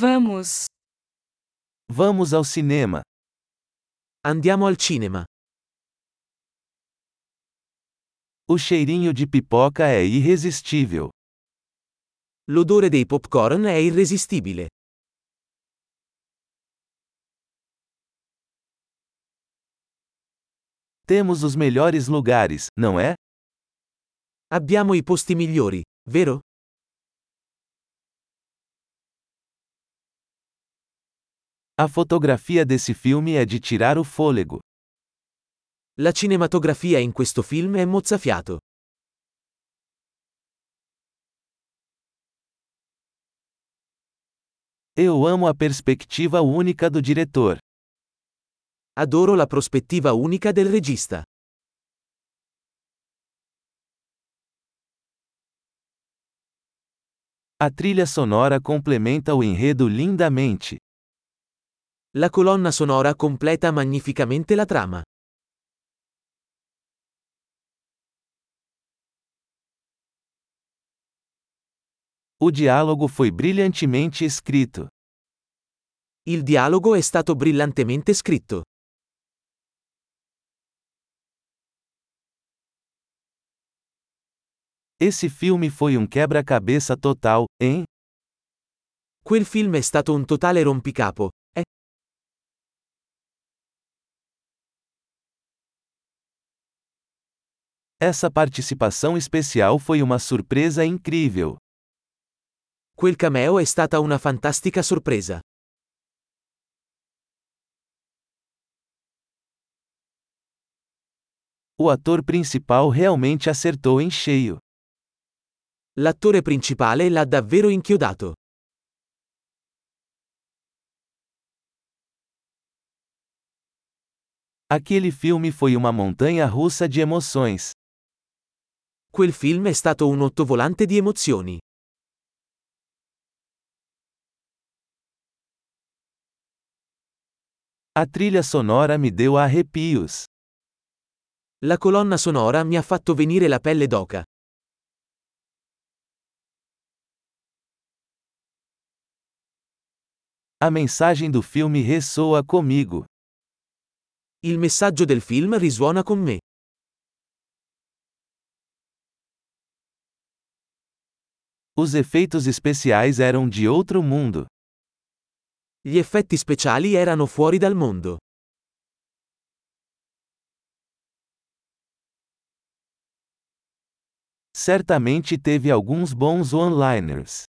Vamos. Vamos ao cinema. Andiamo al cinema. O cheirinho de pipoca é irresistível. L'odore dei popcorn è irresistibile. Temos os melhores lugares, não é? Abbiamo i posti migliori, vero? A fotografia desse filme é de tirar o fôlego. La cinematografia in questo film è mozzafiato. Eu amo a perspectiva única do diretor. Adoro la prospettiva unica del regista. A trilha sonora complementa o enredo lindamente. La colonna sonora completa magnificamente la trama. O diálogo foi brilhantemente escrito. Il dialogo è stato brillantemente scritto. Esse filme foi um quebra-cabeça total, hein? Quel film è stato un totale rompicapo. Essa participação especial foi uma surpresa incrível. Quel cameo è stata una fantastica sorpresa. O ator principal realmente acertou em cheio. L'attore principale l'ha davvero inchiodato. Aquele filme foi uma montanha russa de emoções. Quel film è stato un ottovolante di emozioni. A trilha sonora me deu arrepios. La colonna sonora mi ha fatto venire la pelle d'oca. A mensagem do filme ressoa comigo. Il messaggio del film risuona con me. Os efeitos especiais eram de outro mundo. Gli effetti speciali erano fuori dal mondo. Certamente teve alguns bons one-liners.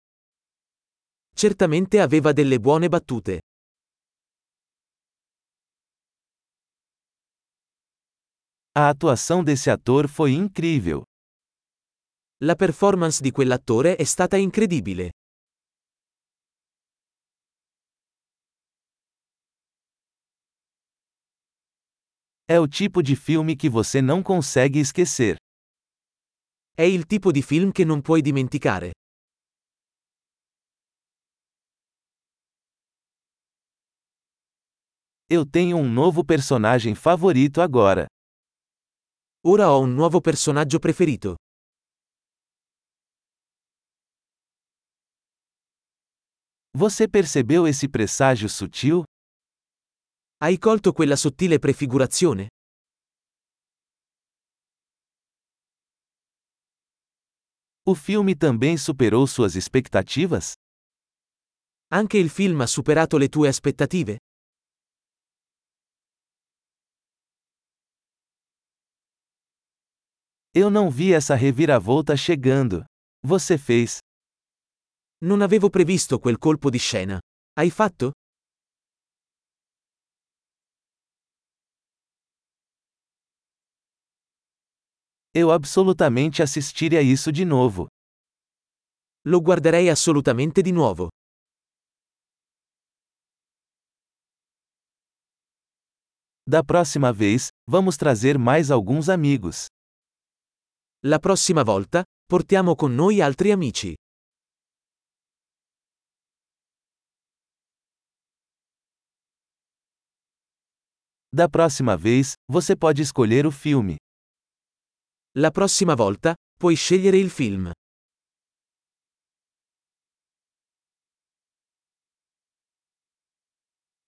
Certamente aveva delle buone battute. A atuação desse ator foi incrível. La performance di quell'attore è stata incredibile. É o tipo de filme que você não consegue esquecer. È il tipo di film che non puoi dimenticare. Eu tenho um novo personagem favorito agora. Ora ho un nuovo personaggio preferito. Você percebeu esse presságio sutil? Hai colto quella sottile prefigurazione? O filme também superou suas expectativas? Anche il film ha superato le tue aspettative? Eu não vi essa reviravolta chegando. Você fez. Non avevo previsto quel colpo di scena. Hai fatto? Eu absolutamente assistiria isso de novo. Lo guarderei assolutamente di nuovo. Da próxima vez, vamos trazer mais alguns amigos. La prossima volta, portiamo con noi altri amici. Da próxima vez, você pode escolher o filme. La prossima volta, puoi scegliere il film.